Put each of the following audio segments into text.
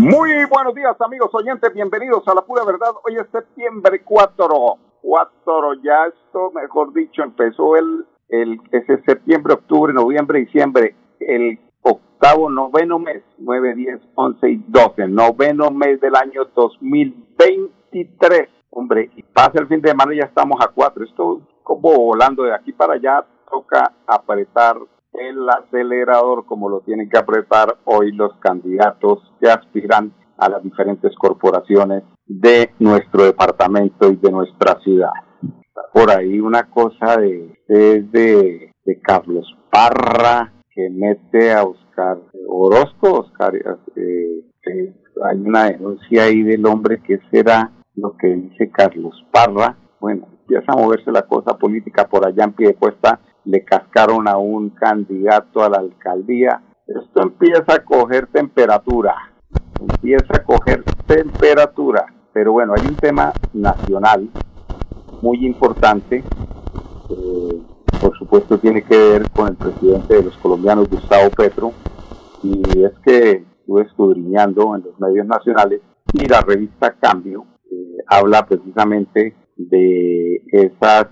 Muy buenos días amigos oyentes, bienvenidos a la pura verdad. Hoy es septiembre 4, 4 ya esto, mejor dicho, empezó el, el ese septiembre, octubre, noviembre, diciembre, el octavo, noveno mes, 9, 10, 11 y 12, noveno mes del año 2023. Hombre, y pasa el fin de semana y ya estamos a 4, esto como volando de aquí para allá, toca apretar el acelerador como lo tienen que apretar hoy los candidatos que aspiran a las diferentes corporaciones de nuestro departamento y de nuestra ciudad. Por ahí una cosa de, Carlos Parra que mete a Oscar Orozco, Oscar, eh, eh, hay una denuncia ahí del hombre que será lo que dice Carlos Parra. Bueno, empieza a moverse la cosa política por allá en pie de puesta le cascaron a un candidato a la alcaldía. Esto empieza a coger temperatura, empieza a coger temperatura. Pero bueno, hay un tema nacional muy importante. Eh, por supuesto tiene que ver con el presidente de los colombianos, Gustavo Petro. Y es que estuve escudriñando en los medios nacionales y la revista Cambio eh, habla precisamente de esas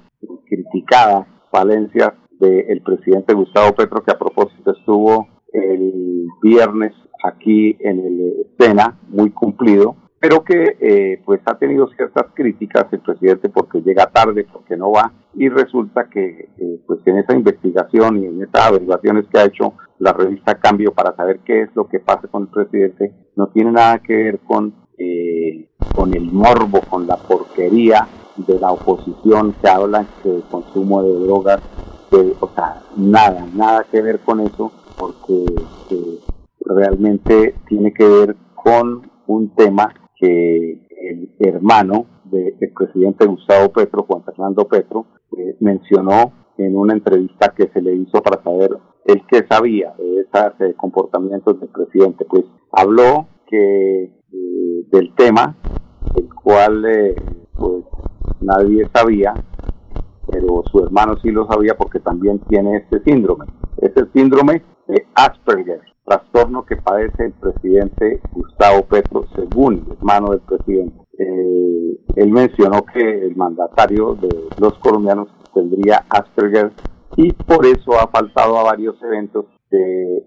criticadas falencias del presidente Gustavo Petro, que a propósito estuvo el viernes aquí en el Sena, muy cumplido, pero que eh, pues ha tenido ciertas críticas el presidente porque llega tarde, porque no va, y resulta que eh, pues en esa investigación y en esas averiguaciones que ha hecho la revista Cambio para saber qué es lo que pasa con el presidente, no tiene nada que ver con, eh, con el morbo, con la porquería de la oposición que habla de consumo de drogas o sea, nada, nada que ver con eso, porque realmente tiene que ver con un tema que el hermano del presidente Gustavo Petro, Juan Fernando Petro, eh, mencionó en una entrevista que se le hizo para saber el que sabía de esos eh, comportamientos del presidente. Pues habló que eh, del tema, el cual pues nadie sabía, pero su hermano sí lo sabía porque también tiene este síndrome. Es el síndrome de Asperger, trastorno que padece el presidente Gustavo Petro, según el hermano del presidente. Eh, él mencionó que el mandatario de los colombianos tendría Asperger y por eso ha faltado a varios eventos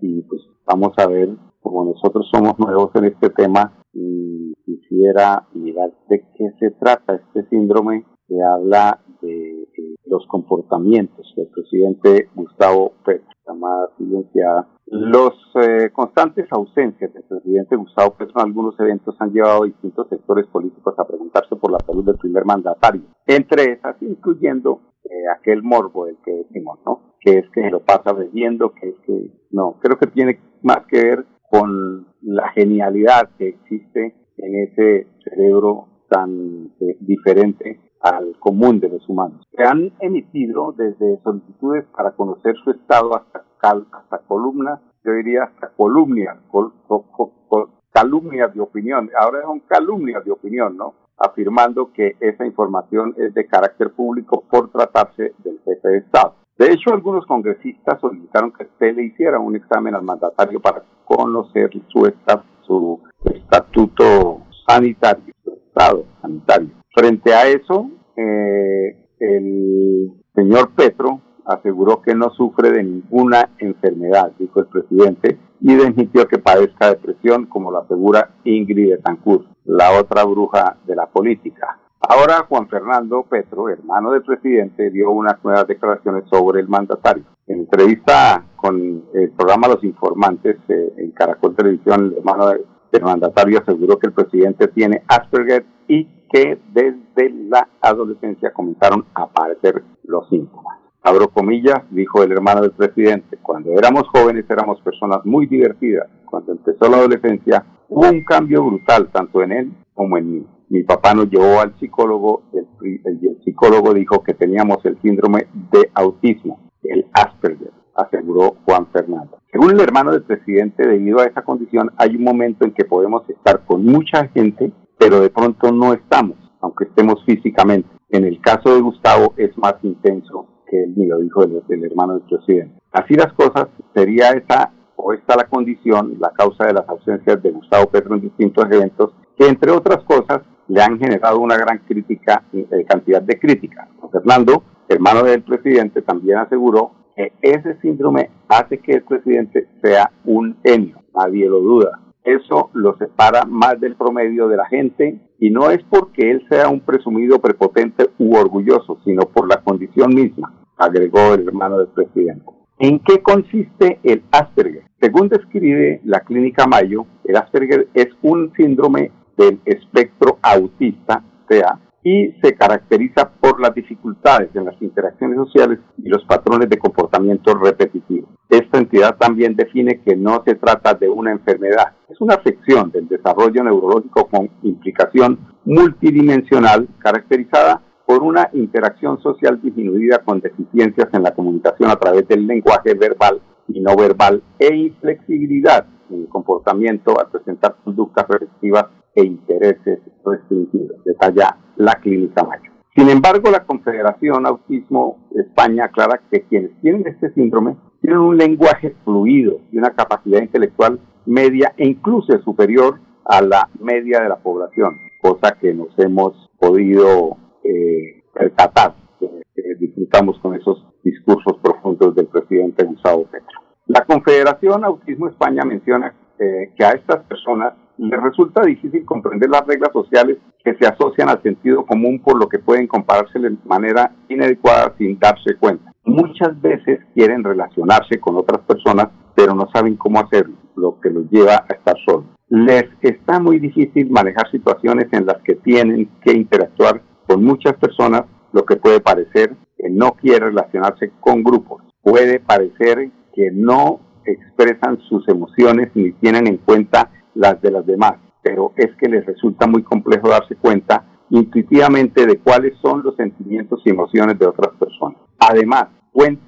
y pues vamos a ver, como nosotros somos nuevos en este tema, y quisiera mirar de qué se trata este síndrome que habla de los comportamientos del presidente Gustavo Petro, llamada silenciada. Los eh, constantes ausencias del presidente Gustavo Petro en algunos eventos han llevado a distintos sectores políticos a preguntarse por la salud del primer mandatario, entre esas incluyendo eh, aquel morbo del que decimos, ¿no? Que es que lo pasa bebiendo, que es que no, creo que tiene más que ver con la genialidad que existe en ese cerebro tan eh, diferente al común de los humanos. Se han emitido desde solicitudes para conocer su estado hasta, hasta columnas, yo diría hasta columnias, calumnias de opinión. Ahora son calumnias de opinión, ¿no? Afirmando que esa información es de carácter público por tratarse del jefe de Estado. De hecho, algunos congresistas solicitaron que se le hiciera un examen al mandatario para conocer su, su estatuto sanitario, su estado sanitario. Frente a eso, eh, el señor Petro aseguró que no sufre de ninguna enfermedad, dijo el presidente, y admitió que padezca depresión, como lo asegura Ingrid Betancourt, la otra bruja de la política. Ahora Juan Fernando Petro, hermano del presidente, dio unas nuevas declaraciones sobre el mandatario. En entrevista con el programa Los Informantes eh, en Caracol Televisión, el hermano del mandatario aseguró que el presidente tiene Asperger y que desde la adolescencia comenzaron a aparecer los síntomas. Abro comillas, dijo el hermano del presidente, cuando éramos jóvenes éramos personas muy divertidas. Cuando empezó la adolescencia hubo un cambio brutal tanto en él como en mí. Mi papá nos llevó al psicólogo el, el psicólogo dijo que teníamos el síndrome de autismo, el Asperger, aseguró Juan Fernando. Según el hermano del presidente, debido a esa condición hay un momento en que podemos estar con mucha gente, pero de pronto no estamos, aunque estemos físicamente. En el caso de Gustavo es más intenso que el mío, dijo el, hermano del presidente. Así las cosas, sería esa o esta la condición, la causa de las ausencias de Gustavo Petro en distintos eventos, que entre otras cosas le han generado una gran crítica, eh, cantidad de crítica. Fernando, hermano del presidente, también aseguró que ese síndrome hace que el presidente sea un genio, nadie lo duda. Eso lo separa más del promedio de la gente y no es porque él sea un presumido prepotente u orgulloso, sino por la condición misma agregó el hermano del presidente. ¿En qué consiste el Asperger? Según describe la clínica Mayo, el Asperger es un síndrome del espectro autista, sea, y se caracteriza por las dificultades en las interacciones sociales y los patrones de comportamiento repetitivo. Esta entidad también define que no se trata de una enfermedad, es una afección del desarrollo neurológico con implicación multidimensional caracterizada por una interacción social disminuida con deficiencias en la comunicación a través del lenguaje verbal y no verbal e inflexibilidad en el comportamiento al presentar conductas repetitivas e intereses restringidos, detalla la clínica Mayo. Sin embargo, la Confederación Autismo España aclara que quienes tienen este síndrome tienen un lenguaje fluido y una capacidad intelectual media e incluso superior a la media de la población, cosa que nos hemos podido eh, percatar, que, disfrutamos con esos discursos profundos del presidente Gustavo Petro. La Confederación Autismo España menciona eh, que a estas personas les resulta difícil comprender las reglas sociales que se asocian al sentido común por lo que pueden compararse de manera inadecuada sin darse cuenta. Muchas veces quieren relacionarse con otras personas, pero no saben cómo hacerlo, lo que los lleva a estar solos. Les está muy difícil manejar situaciones en las que tienen que interactuar con muchas personas, lo que puede parecer que no quiere relacionarse con grupos. Puede parecer que no expresan sus emociones ni tienen en cuenta las de las demás, pero es que les resulta muy complejo darse cuenta intuitivamente de cuáles son los sentimientos y emociones de otras personas. Además,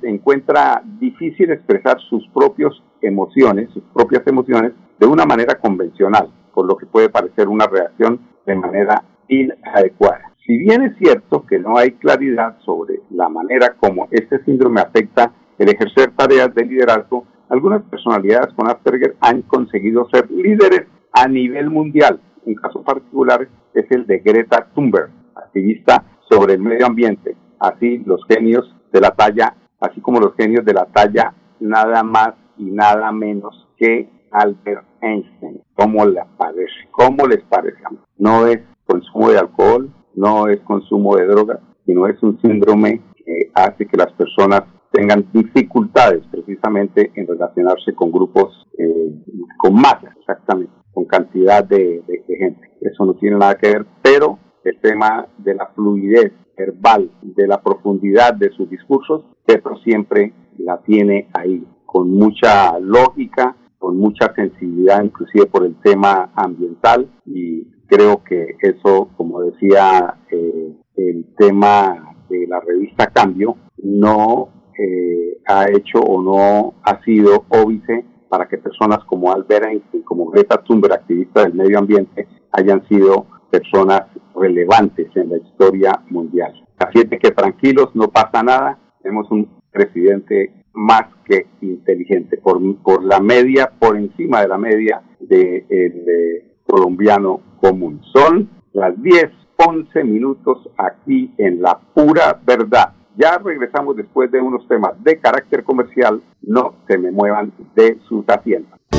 encuentra difícil expresar sus propias emociones, sus propias emociones, de una manera convencional, por lo que puede parecer una reacción de manera inadecuada. Si bien es cierto que no hay claridad sobre la manera como este síndrome afecta el ejercer tareas de liderazgo, algunas personalidades con Asperger han conseguido ser líderes a nivel mundial. Un caso particular es el de Greta Thunberg, activista sobre el medio ambiente. Así los genios de la talla, así como los genios de la talla nada más y nada menos que Albert Einstein. ¿Cómo les parece? ¿Cómo les parece? No es consumo de alcohol, no es consumo de drogas, sino es un síndrome que hace que las personas tengan dificultades precisamente en relacionarse con grupos, eh, con masas, exactamente, con cantidad de, gente. Eso no tiene nada que ver, pero el tema de la fluidez verbal, de la profundidad de sus discursos, Petro siempre la tiene ahí, con mucha lógica, con mucha sensibilidad, inclusive por el tema ambiental, y creo que eso, como decía eh, el tema de la revista Cambio, no eh, ha hecho o no ha sido óbice para que personas como Albert Einstein, como Greta Thunberg, activista del medio ambiente, hayan sido personas relevantes en la historia mundial. Así es que tranquilos, no pasa nada, tenemos un presidente más que inteligente, por, por la media, por encima de la media del de colombiano común. Son las 10, 11 minutos aquí en la pura verdad. Ya regresamos después de unos temas de carácter comercial. No se me muevan de sus asientos.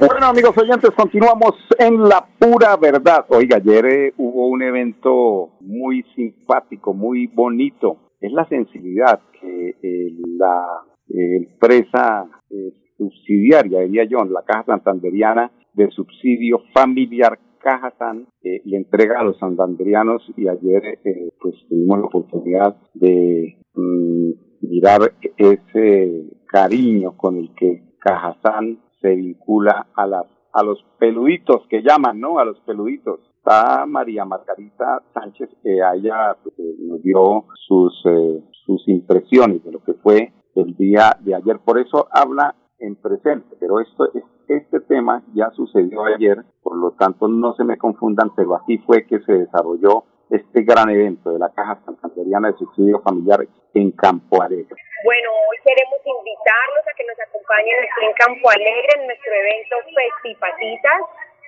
Bueno, amigos oyentes, continuamos en la pura verdad. Oiga, ayer eh, hubo un evento muy simpático, muy bonito. Es la sensibilidad que eh, la eh, empresa eh, subsidiaria, diría yo, la Caja Santanderiana de Subsidio Familiar Caja San, eh, le entrega a los santanderianos y ayer pues tuvimos la oportunidad de mm, mirar ese cariño con el que Cajazán se vincula a las a los peluditos que llaman, ¿no? A los peluditos. Está María Margarita Sánchez, que a ella eh, nos dio sus eh, sus impresiones de lo que fue el día de ayer. Por eso habla en presente, pero esto es este tema ya sucedió ayer, por lo tanto no se me confundan, pero así fue que se desarrolló este gran evento de la Caja Santanderiana de Subsidio Familiar en Campo Alegre. Bueno, hoy queremos invitarlos a que nos acompañen aquí en Campo Alegre en nuestro evento Festipatitas,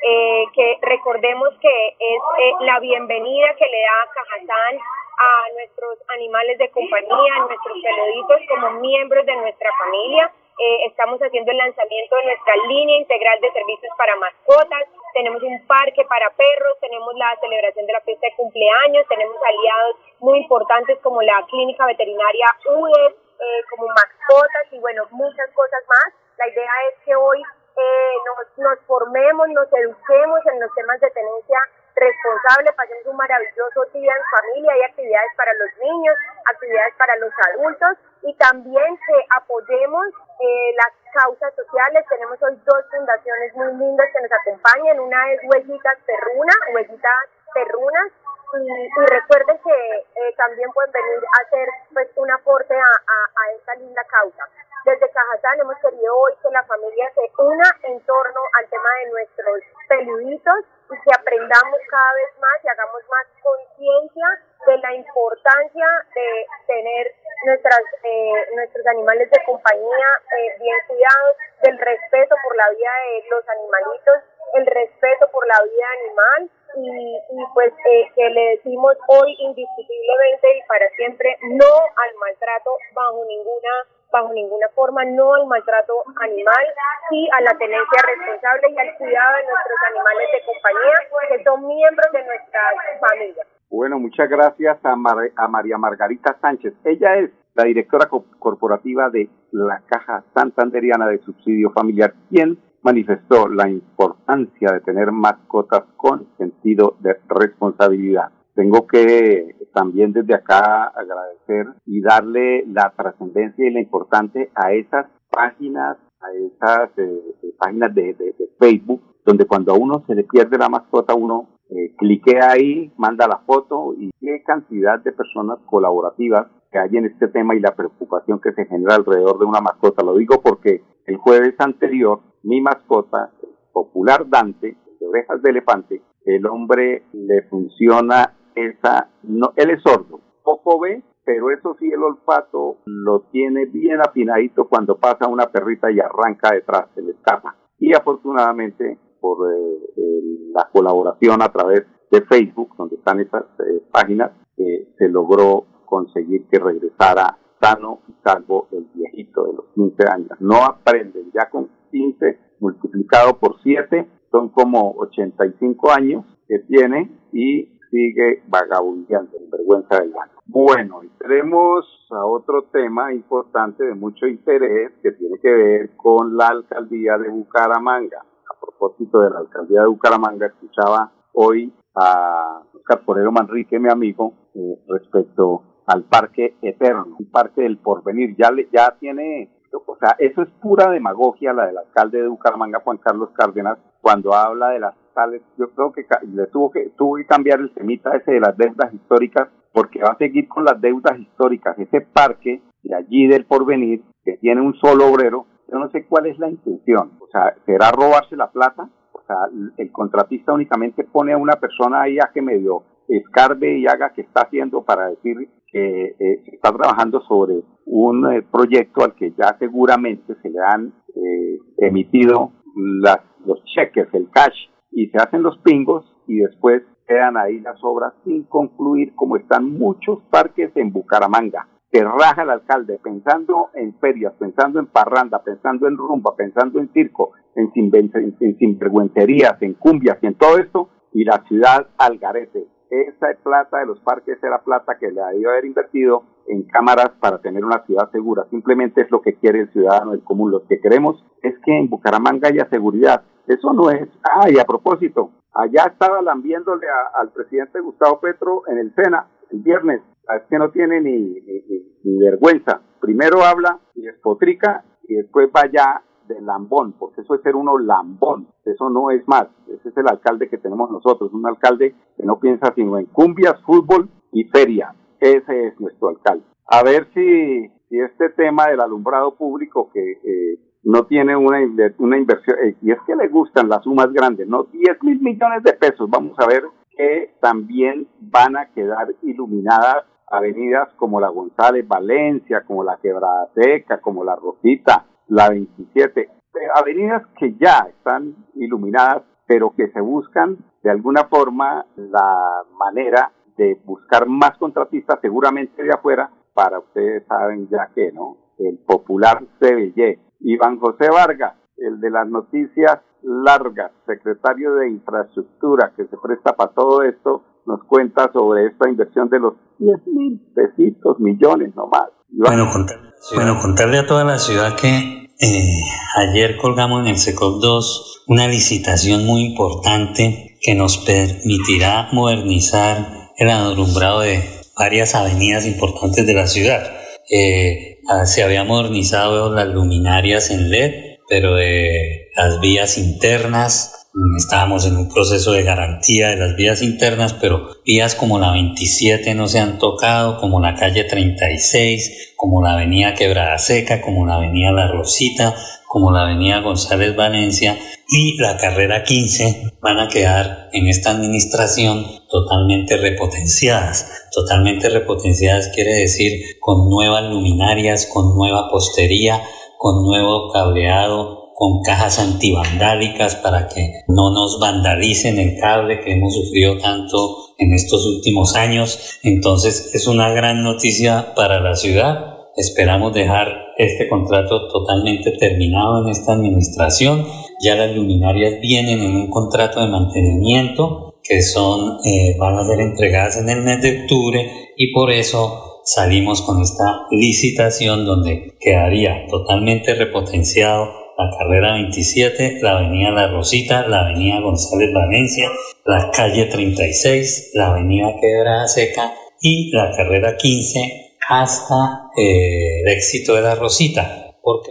eh, que recordemos que es eh, la bienvenida que le da Cajazán a nuestros animales de compañía, a nuestros peluditos como miembros de nuestra familia. Eh, estamos haciendo el lanzamiento de nuestra línea integral de servicios para mascotas. Tenemos un parque para perros, tenemos la celebración de la fiesta de cumpleaños, tenemos aliados muy importantes como la clínica veterinaria UES, eh, como mascotas y bueno, muchas cosas más. La idea es que hoy eh, nos, formemos, nos eduquemos en los temas de tenencia responsable, pasemos un maravilloso día en familia, hay actividades para los niños, actividades para los adultos y también que apoyemos eh, las causas sociales. Tenemos hoy dos fundaciones muy lindas que nos acompañan, una es Huellitas Perruna, Huellitas Perrunas, y, recuerden que eh, también pueden venir a hacer pues un aporte a, a esta linda causa. Desde Cajazán hemos querido hoy que la familia se una en torno al tema de nuestros peluditos y que aprendamos cada vez más y hagamos más conciencia de la importancia de tener nuestras eh, nuestros animales de compañía eh, bien cuidados, del respeto por la vida de los animalitos, el respeto por la vida animal y, pues eh, que le decimos hoy indiscutiblemente y para siempre no al maltrato bajo ninguna bajo ninguna forma, no al maltrato animal, sí a la tenencia responsable y al cuidado de nuestros animales de compañía, que son miembros de nuestra familia. Bueno, muchas gracias a, a María Margarita Sánchez. Ella es la directora corporativa de la Caja Santanderiana de Subsidio Familiar, quien manifestó la importancia de tener mascotas con sentido de responsabilidad. Tengo que también desde acá agradecer y darle la trascendencia y la importancia a esas páginas, a esas eh, eh, páginas de, Facebook, donde cuando a uno se le pierde la mascota, uno eh, cliquea ahí, manda la foto y qué cantidad de personas colaborativas que hay en este tema y la preocupación que se genera alrededor de una mascota. Lo digo porque el jueves anterior, mi mascota, el popular Dante, de orejas de elefante, el hombre le funciona esa, no, él es sordo, poco ve, pero eso sí el olfato lo tiene bien afinadito cuando pasa una perrita y arranca detrás, se le escapa. Y afortunadamente por eh, la colaboración a través de Facebook, donde están esas eh, páginas, eh, se logró conseguir que regresara sano y salvo el viejito de los 15 años. No aprenden, ya con 15 multiplicado por 7 son como 85 años que tiene y sigue vagabundeando en vergüenza del banco. Bueno, entremos a otro tema importante de mucho interés que tiene que ver con la alcaldía de Bucaramanga. A propósito de la alcaldía de Bucaramanga, escuchaba hoy a Oscar Porero Manrique, mi amigo, eh, respecto al Parque Eterno, un parque del porvenir. Ya, le, ya tiene, o sea, eso es pura demagogia la del alcalde de Bucaramanga, Juan Carlos Cárdenas, cuando habla de las yo creo que le tuvo que, tuvo que cambiar el semita ese de las deudas históricas, porque va a seguir con las deudas históricas. Ese parque de allí del porvenir, que tiene un solo obrero, yo no sé cuál es la intención. O sea, ¿será robarse la plata? O sea, el contratista únicamente pone a una persona ahí a que medio escarbe y haga que está haciendo para decir que eh, está trabajando sobre un eh, proyecto al que ya seguramente se le han eh, emitido las, los cheques, el cash, y se hacen los pingos y después quedan ahí las obras sin concluir, como están muchos parques en Bucaramanga. que raja el alcalde pensando en ferias, pensando en parranda, pensando en rumba, pensando en circo, en, en sinvergüencerías, en cumbias y en todo esto, y la ciudad al garete esa plata de los parques era plata que le a haber invertido en cámaras para tener una ciudad segura. Simplemente es lo que quiere el ciudadano del común. Lo que queremos es que en Bucaramanga haya seguridad. Eso no es. Ah, y a propósito, allá estaba lambiéndole al presidente Gustavo Petro en el Sena el viernes. Es que no tiene ni vergüenza. Primero habla y despotrica y después va allá de lambón, porque eso es ser uno lambón, eso no es más, ese es el alcalde que tenemos nosotros, un alcalde que no piensa sino en cumbias, fútbol y feria, ese es nuestro alcalde. A ver si, si este tema del alumbrado público que eh, no tiene una, una inversión, eh, y es que le gustan las sumas grandes, ¿no? 10 mil millones de pesos, vamos a ver que también van a quedar iluminadas avenidas como la González Valencia, como la Quebrada Seca, como la Rosita, la 27, avenidas que ya están iluminadas, pero que se buscan de alguna forma la manera de buscar más contratistas, seguramente de afuera, para ustedes saben ya que, ¿no? El popular CBY. Iván José Vargas, el de las noticias largas, secretario de infraestructura que se presta para todo esto, nos cuenta sobre esta inversión de los 10 mil pesitos, millones nomás. Bueno, bueno, contarle a toda la ciudad que eh, ayer colgamos en el SECOP 2 una licitación muy importante que nos permitirá modernizar el alumbrado de varias avenidas importantes de la ciudad. Eh, ah, se había modernizado las luminarias en LED, pero las vías internas estábamos en un proceso de garantía de las vías internas, pero vías como la 27 no se han tocado, como la calle 36, como la avenida Quebrada Seca, como la avenida La Rosita, como la avenida González Valencia y la carrera 15 van a quedar en esta administración totalmente repotenciadas. Totalmente repotenciadas quiere decir con nuevas luminarias, con nueva postería, con nuevo cableado, con cajas antivandálicas para que no nos vandalicen el cable que hemos sufrido tanto en estos últimos años. Entonces es una gran noticia para la ciudad. Esperamos dejar este contrato totalmente terminado en esta administración. Ya las luminarias vienen en un contrato de mantenimiento que son, eh, van a ser entregadas en el mes de octubre y por eso salimos con esta licitación donde quedaría totalmente repotenciado la carrera 27, la avenida La Rosita, la avenida González Valencia, la calle 36, la avenida Quebrada Seca y la carrera 15 hasta eh, el éxito de La Rosita. Porque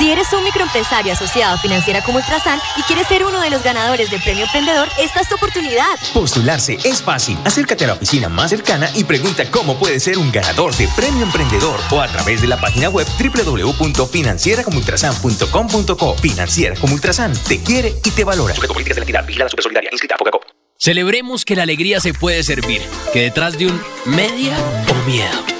Si eres un microempresario asociado a Financiera como Ultrasan y quieres ser uno de los ganadores del Premio Emprendedor, esta es tu oportunidad. Postularse es fácil. Acércate a la oficina más cercana y pregunta cómo puedes ser un ganador de Premio Emprendedor o a través de la página web www.financieracomultrasan.com.co. Financiera como Ultrasan te quiere y te valora. Sujeto políticas de la entidad, vigilada super solidaria, inscrita a. Celebremos que la alegría se puede servir, que detrás de un media o miedo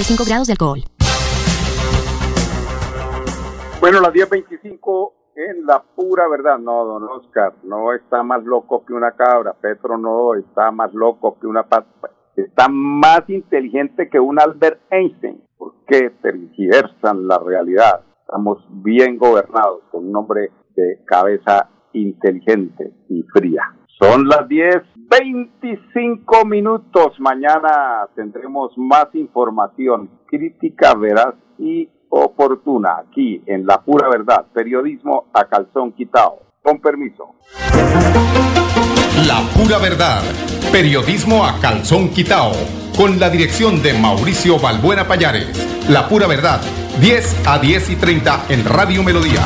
35 grados de alcohol. Bueno, las 10.25 en la pura verdad. No, don Oscar, no está más loco que una cabra. Petro no está más loco que una pata. Está más inteligente que un Albert Einstein. ¿Por qué tergiversan la realidad? Estamos bien gobernados con un hombre de cabeza inteligente y fría. Son las 10.25 minutos. Mañana tendremos más información crítica, veraz y oportuna aquí en La Pura Verdad. Periodismo a calzón quitado. Con permiso. La pura verdad. Periodismo a calzón quitao. Con la dirección de Mauricio Balbuena Payares. La pura verdad. 10 a 10 y 30 en Radio Melodía.